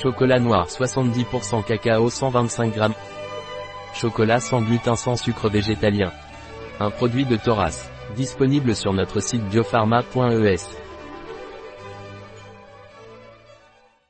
Chocolat noir 70% cacao 125 g. Chocolat sans gluten sans sucre végétalien. Un produit de Thoras. Disponible sur notre site biopharma.es.